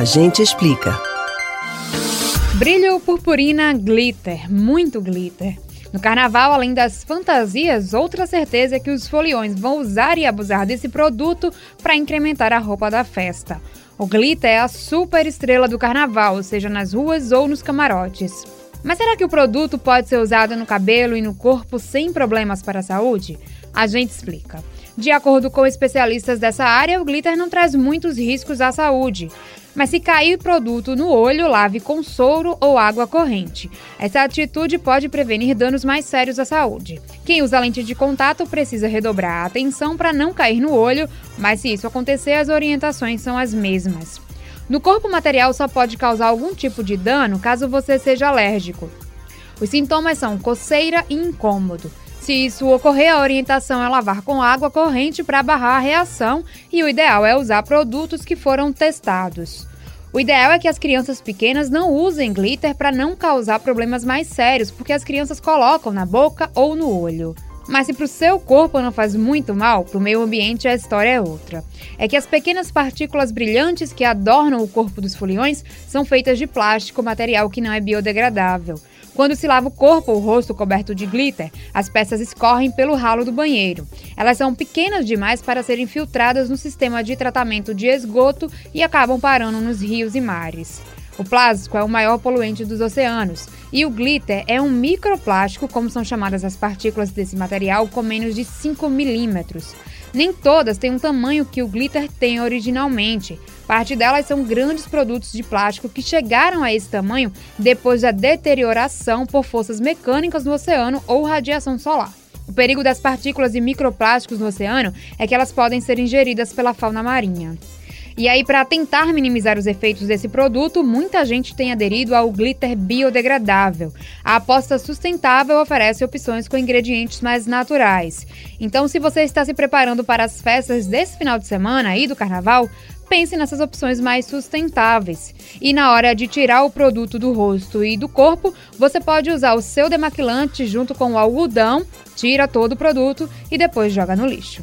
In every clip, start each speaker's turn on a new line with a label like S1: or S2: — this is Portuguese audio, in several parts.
S1: A gente explica.
S2: Brilho, purpurina, glitter, muito glitter. No carnaval, além das fantasias, outra certeza é que os foliões vão usar e abusar desse produto para incrementar a roupa da festa. O glitter é a super estrela do carnaval, seja nas ruas ou nos camarotes. Mas será que o produto pode ser usado no cabelo e no corpo sem problemas para a saúde? A gente explica. De acordo com especialistas dessa área, o glitter não traz muitos riscos à saúde. Mas se cair produto no olho, lave com soro ou água corrente. Essa atitude pode prevenir danos mais sérios à saúde. Quem usa lente de contato precisa redobrar a atenção para não cair no olho, mas se isso acontecer, as orientações são as mesmas. No corpo, material só pode causar algum tipo de dano caso você seja alérgico. Os sintomas são coceira e incômodo. Se isso ocorrer, a orientação é lavar com água corrente para barrar a reação e o ideal é usar produtos que foram testados. O ideal é que as crianças pequenas não usem glitter para não causar problemas mais sérios, porque as crianças colocam na boca ou no olho. Mas se para o seu corpo não faz muito mal, para o meio ambiente a história é outra. É que as pequenas partículas brilhantes que adornam o corpo dos foliões são feitas de plástico, material que não é biodegradável. Quando se lava o corpo ou o rosto coberto de glitter, as peças escorrem pelo ralo do banheiro. Elas são pequenas demais para serem filtradas no sistema de tratamento de esgoto e acabam parando nos rios e mares. O plástico é o maior poluente dos oceanos e o glitter é um microplástico, como são chamadas as partículas desse material, com menos de 5 milímetros. Nem todas têm um tamanho que o glitter tem originalmente. Parte delas são grandes produtos de plástico que chegaram a esse tamanho depois da deterioração por forças mecânicas no oceano ou radiação solar. O perigo das partículas e microplásticos no oceano é que elas podem ser ingeridas pela fauna marinha. E aí, para tentar minimizar os efeitos desse produto, muita gente tem aderido ao glitter biodegradável. A aposta sustentável oferece opções com ingredientes mais naturais. Então, se você está se preparando para as festas desse final de semana e do carnaval, pense nessas opções mais sustentáveis. E na hora de tirar o produto do rosto e do corpo, você pode usar o seu demaquilante junto com o algodão, tira todo o produto e depois joga no lixo.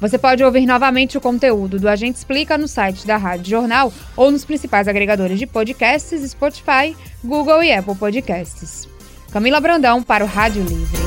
S2: Você pode ouvir novamente o conteúdo do Agente Explica no site da Rádio Jornal ou nos principais agregadores de podcasts Spotify, Google e Apple Podcasts. Camila Brandão para o Rádio Livre.